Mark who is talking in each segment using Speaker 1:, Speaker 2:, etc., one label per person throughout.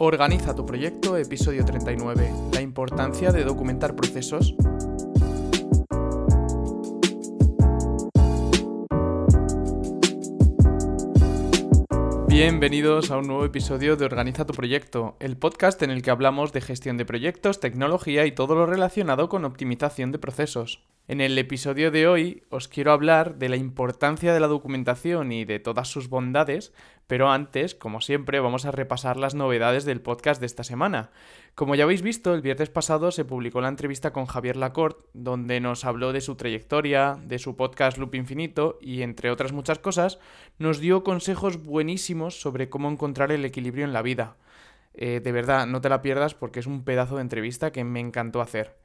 Speaker 1: Organiza tu proyecto, episodio 39. La importancia de documentar procesos. Bienvenidos a un nuevo episodio de Organiza tu proyecto, el podcast en el que hablamos de gestión de proyectos, tecnología y todo lo relacionado con optimización de procesos. En el episodio de hoy os quiero hablar de la importancia de la documentación y de todas sus bondades, pero antes, como siempre, vamos a repasar las novedades del podcast de esta semana. Como ya habéis visto, el viernes pasado se publicó la entrevista con Javier Lacorte, donde nos habló de su trayectoria, de su podcast Loop Infinito y, entre otras muchas cosas, nos dio consejos buenísimos sobre cómo encontrar el equilibrio en la vida. Eh, de verdad, no te la pierdas porque es un pedazo de entrevista que me encantó hacer.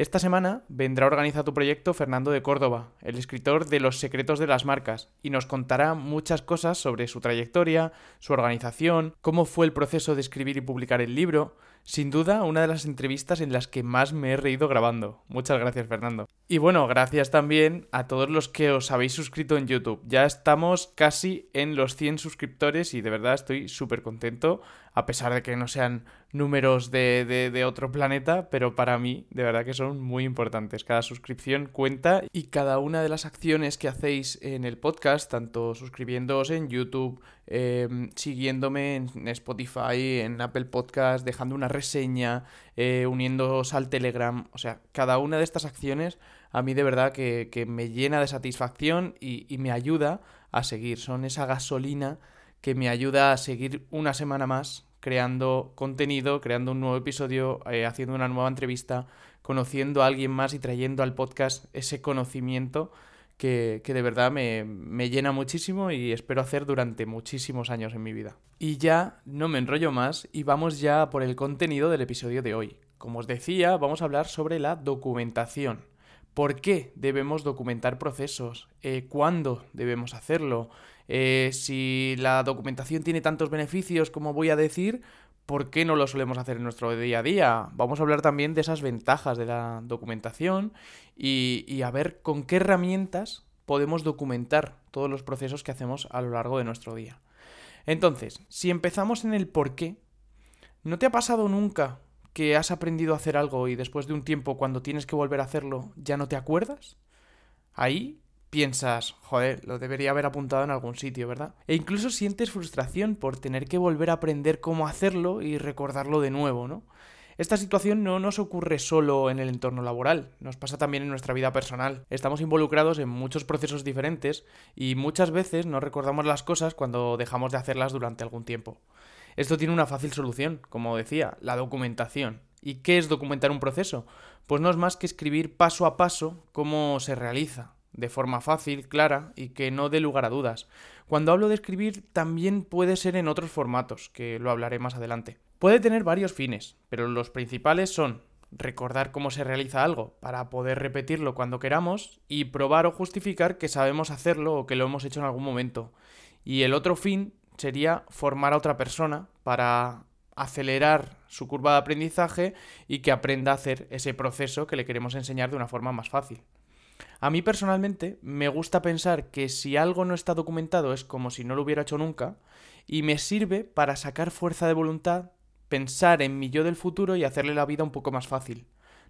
Speaker 1: Esta semana vendrá a organizar tu proyecto Fernando de Córdoba, el escritor de Los secretos de las marcas, y nos contará muchas cosas sobre su trayectoria, su organización, cómo fue el proceso de escribir y publicar el libro, sin duda, una de las entrevistas en las que más me he reído grabando. Muchas gracias, Fernando. Y bueno, gracias también a todos los que os habéis suscrito en YouTube. Ya estamos casi en los 100 suscriptores y de verdad estoy súper contento, a pesar de que no sean números de, de, otro planeta, pero para mí de verdad que son muy importantes. Cada suscripción cuenta y cada una de las acciones que hacéis en el podcast, tanto suscribiéndoos en YouTube, em, siguiéndome en Spotify, en Apple Podcast, dejando una reseña, eh, uniéndoos al Telegram, o sea, cada una de estas acciones a mí de verdad que, me llena de satisfacción y, me ayuda a seguir. Son esa gasolina que me ayuda a seguir una semana más creando contenido, creando un nuevo episodio, eh, haciendo una nueva entrevista, conociendo a alguien más y trayendo al podcast ese conocimiento que, de verdad me, me, llena muchísimo y espero hacer durante muchísimos años en mi vida. Y ya no me enrollo más y vamos ya por el contenido del episodio de hoy. Como os decía, vamos a hablar sobre la documentación. ¿Por qué debemos documentar procesos? Eh, ¿Cuándo debemos hacerlo? Eh, si la documentación tiene tantos beneficios como voy a decir, ¿por qué no lo solemos hacer en nuestro día a día? Vamos a hablar también de esas ventajas de la documentación y, a ver con qué herramientas podemos documentar todos los procesos que hacemos a lo largo de nuestro día. Entonces, si empezamos en el por qué, ¿no te ha pasado nunca que has aprendido a hacer algo y después de un tiempo, cuando tienes que volver a hacerlo, ya no te acuerdas? Ahí piensas, joder, lo debería haber apuntado en algún sitio, ¿verdad? E incluso sientes frustración por tener que volver a aprender cómo hacerlo y recordarlo de nuevo, ¿no? Esta situación no nos ocurre solo en el entorno laboral, nos pasa también en nuestra vida personal. Estamos involucrados en muchos procesos diferentes y muchas veces no recordamos las cosas cuando dejamos de hacerlas durante algún tiempo. Esto tiene una fácil solución, como decía, la documentación. ¿Y qué es documentar un proceso? Pues no es más que escribir paso a paso cómo se realiza, de forma fácil, clara y que no dé lugar a dudas. Cuando hablo de escribir también puede ser en otros formatos, que lo hablaré más adelante. Puede tener varios fines, pero los principales son recordar cómo se realiza algo para poder repetirlo cuando queramos y probar o justificar que sabemos hacerlo o que lo hemos hecho en algún momento. Y el otro fin sería formar a otra persona para acelerar su curva de aprendizaje y que aprenda a hacer ese proceso que le queremos enseñar de una forma más fácil. A mí personalmente me gusta pensar que si algo no está documentado es como si no lo hubiera hecho nunca y me sirve para sacar fuerza de voluntad pensar en mi yo del futuro y hacerle la vida un poco más fácil.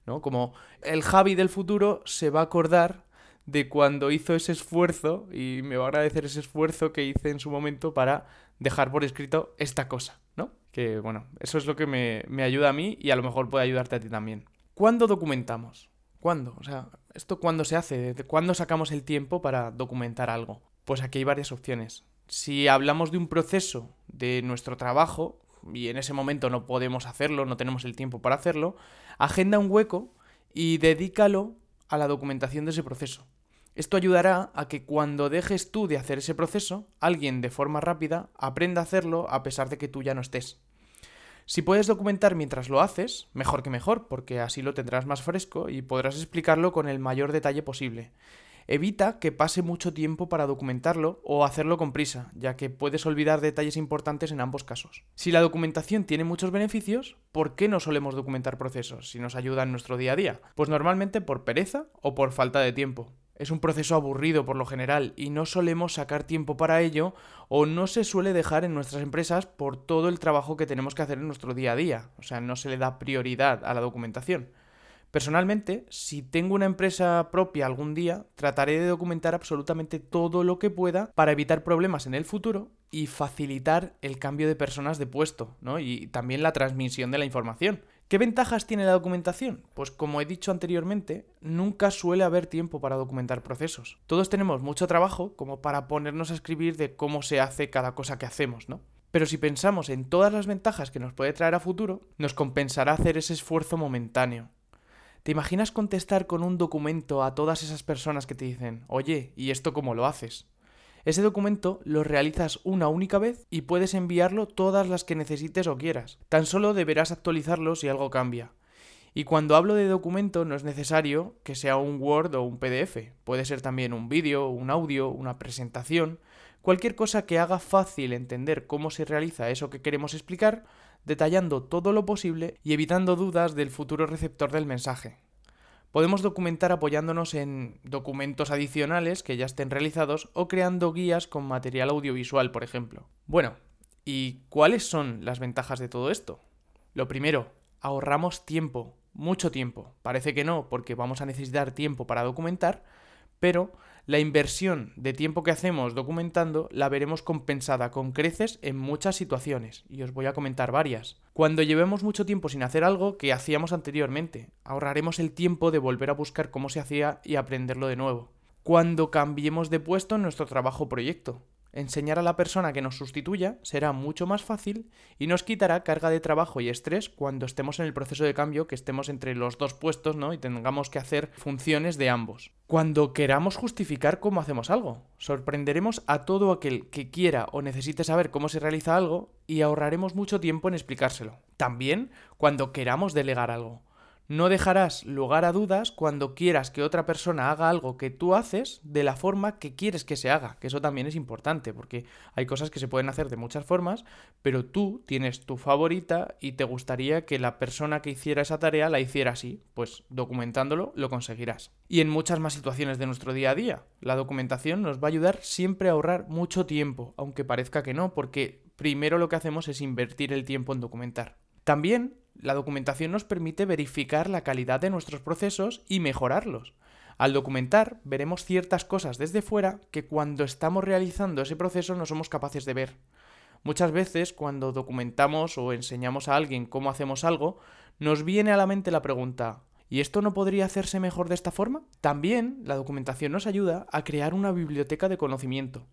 Speaker 1: ¿no? Como el Javi del futuro se va a acordar de cuando hizo ese esfuerzo y me va a agradecer ese esfuerzo que hice en su momento para dejar por escrito esta cosa, ¿no? Que bueno, eso es lo que me, me ayuda a mí y a lo mejor puede ayudarte a ti también. ¿Cuándo documentamos? ¿Cuándo? O sea, ¿esto cuándo se hace? ¿De cuándo sacamos el tiempo para documentar algo? Pues aquí hay varias opciones. Si hablamos de un proceso de nuestro trabajo, y en ese momento no podemos hacerlo, no tenemos el tiempo para hacerlo, agenda un hueco y dedícalo a la documentación de ese proceso. Esto ayudará a que cuando dejes tú de hacer ese proceso, alguien de forma rápida aprenda a hacerlo a pesar de que tú ya no estés. Si puedes documentar mientras lo haces, mejor que mejor, porque así lo tendrás más fresco y podrás explicarlo con el mayor detalle posible. Evita que pase mucho tiempo para documentarlo o hacerlo con prisa, ya que puedes olvidar detalles importantes en ambos casos. Si la documentación tiene muchos beneficios, ¿por qué no solemos documentar procesos si nos ayuda en nuestro día a día? Pues normalmente por pereza o por falta de tiempo. Es un proceso aburrido por lo general y no solemos sacar tiempo para ello o no se suele dejar en nuestras empresas por todo el trabajo que tenemos que hacer en nuestro día a día. O sea, no se le da prioridad a la documentación. Personalmente, si tengo una empresa propia algún día, trataré de documentar absolutamente todo lo que pueda para evitar problemas en el futuro y facilitar el cambio de personas de puesto, ¿no? Y también la transmisión de la información. ¿Qué ventajas tiene la documentación? Pues como he dicho anteriormente, nunca suele haber tiempo para documentar procesos. Todos tenemos mucho trabajo como para ponernos a escribir de cómo se hace cada cosa que hacemos, ¿no? Pero si pensamos en todas las ventajas que nos puede traer a futuro, nos compensará hacer ese esfuerzo momentáneo. ¿Te imaginas contestar con un documento a todas esas personas que te dicen, oye, ¿y esto cómo lo haces? Ese documento lo realizas una única vez y puedes enviarlo todas las que necesites o quieras. Tan solo deberás actualizarlo si algo cambia. Y cuando hablo de documento no es necesario que sea un Word o un PDF. Puede ser también un vídeo, un audio, una presentación, cualquier cosa que haga fácil entender cómo se realiza eso que queremos explicar detallando todo lo posible y evitando dudas del futuro receptor del mensaje. Podemos documentar apoyándonos en documentos adicionales que ya estén realizados o creando guías con material audiovisual, por ejemplo. Bueno, ¿y cuáles son las ventajas de todo esto? Lo primero, ahorramos tiempo, mucho tiempo. Parece que no, porque vamos a necesitar tiempo para documentar, pero la inversión de tiempo que hacemos documentando la veremos compensada con creces en muchas situaciones, y os voy a comentar varias. Cuando llevemos mucho tiempo sin hacer algo que hacíamos anteriormente, ahorraremos el tiempo de volver a buscar cómo se hacía y aprenderlo de nuevo. Cuando cambiemos de puesto en nuestro trabajo o proyecto, Enseñar a la persona que nos sustituya será mucho más fácil y nos quitará carga de trabajo y estrés cuando estemos en el proceso de cambio, que estemos entre los dos puestos, ¿no? Y tengamos que hacer funciones de ambos. Cuando queramos justificar cómo hacemos algo, sorprenderemos a todo aquel que quiera o necesite saber cómo se realiza algo y ahorraremos mucho tiempo en explicárselo. También cuando queramos delegar algo. No dejarás lugar a dudas cuando quieras que otra persona haga algo que tú haces de la forma que quieres que se haga, que eso también es importante, porque hay cosas que se pueden hacer de muchas formas, pero tú tienes tu favorita y te gustaría que la persona que hiciera esa tarea la hiciera así, pues documentándolo lo conseguirás. Y en muchas más situaciones de nuestro día a día, la documentación nos va a ayudar siempre a ahorrar mucho tiempo, aunque parezca que no, porque primero lo que hacemos es invertir el tiempo en documentar. También la documentación nos permite verificar la calidad de nuestros procesos y mejorarlos. Al documentar, veremos ciertas cosas desde fuera que cuando estamos realizando ese proceso no somos capaces de ver. Muchas veces, cuando documentamos o enseñamos a alguien cómo hacemos algo, nos viene a la mente la pregunta ¿Y esto no podría hacerse mejor de esta forma? También la documentación nos ayuda a crear una biblioteca de conocimiento.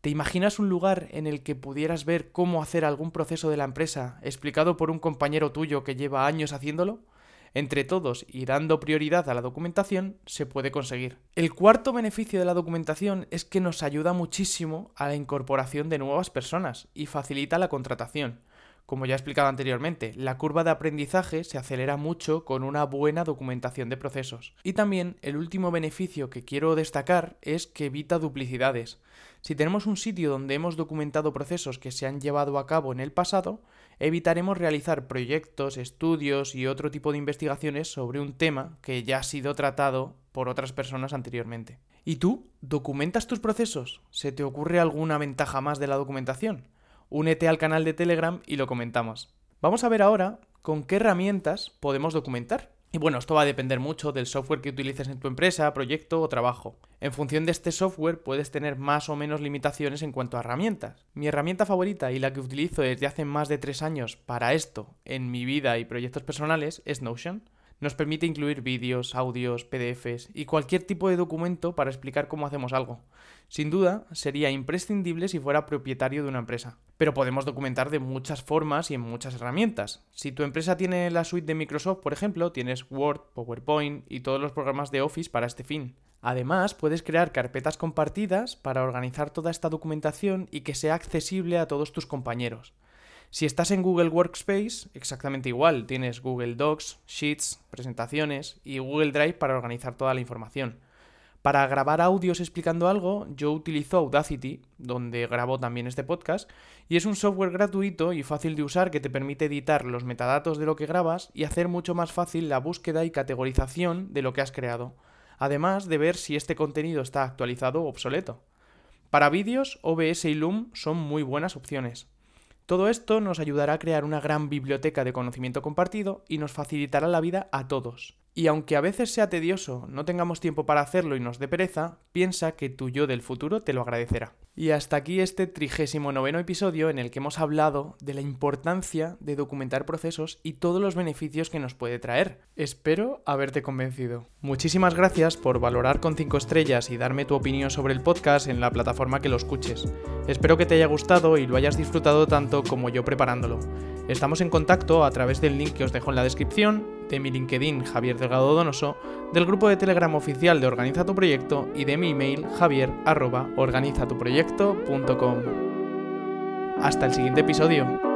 Speaker 1: ¿Te imaginas un lugar en el que pudieras ver cómo hacer algún proceso de la empresa explicado por un compañero tuyo que lleva años haciéndolo? Entre todos y dando prioridad a la documentación se puede conseguir. El cuarto beneficio de la documentación es que nos ayuda muchísimo a la incorporación de nuevas personas y facilita la contratación. Como ya he explicado anteriormente, la curva de aprendizaje se acelera mucho con una buena documentación de procesos. Y también el último beneficio que quiero destacar es que evita duplicidades. Si tenemos un sitio donde hemos documentado procesos que se han llevado a cabo en el pasado, evitaremos realizar proyectos, estudios y otro tipo de investigaciones sobre un tema que ya ha sido tratado por otras personas anteriormente. ¿Y tú? ¿Documentas tus procesos? ¿Se te ocurre alguna ventaja más de la documentación? Únete al canal de Telegram y lo comentamos. Vamos a ver ahora con qué herramientas podemos documentar. Y bueno, esto va a depender mucho del software que utilices en tu empresa, proyecto o trabajo. En función de este software puedes tener más o menos limitaciones en cuanto a herramientas. Mi herramienta favorita y la que utilizo desde hace más de tres años para esto en mi vida y proyectos personales es Notion. Nos permite incluir vídeos, audios, PDFs y cualquier tipo de documento para explicar cómo hacemos algo. Sin duda, sería imprescindible si fuera propietario de una empresa. Pero podemos documentar de muchas formas y en muchas herramientas. Si tu empresa tiene la suite de Microsoft, por ejemplo, tienes Word, PowerPoint y todos los programas de Office para este fin. Además, puedes crear carpetas compartidas para organizar toda esta documentación y que sea accesible a todos tus compañeros. Si estás en Google Workspace, exactamente igual, tienes Google Docs, Sheets, presentaciones y Google Drive para organizar toda la información. Para grabar audios explicando algo, yo utilizo Audacity, donde grabo también este podcast, y es un software gratuito y fácil de usar que te permite editar los metadatos de lo que grabas y hacer mucho más fácil la búsqueda y categorización de lo que has creado. además de ver si este contenido está actualizado o obsoleto. Para vídeos, OBS y Loom son muy buenas opciones. Todo esto nos ayudará a crear una gran biblioteca de conocimiento compartido y nos facilitará la vida a todos. Y aunque a veces sea tedioso, no tengamos tiempo para hacerlo y nos dé pereza, piensa que tu yo del futuro te lo agradecerá. Y hasta aquí este trigésimo noveno episodio en el que hemos hablado de la importancia de documentar procesos y todos los beneficios que nos puede traer. Espero haberte convencido. Muchísimas gracias por valorar con 5 estrellas y darme tu opinión sobre el podcast en la plataforma que lo escuches. Espero que te haya gustado y lo hayas disfrutado tanto como yo preparándolo. Estamos en contacto a través del link que os dejo en la descripción, de mi LinkedIn Javier Delgado Donoso, del grupo de Telegram oficial de Organiza tu Proyecto y de mi email javier.organizatuproyecto.com. Hasta el siguiente episodio.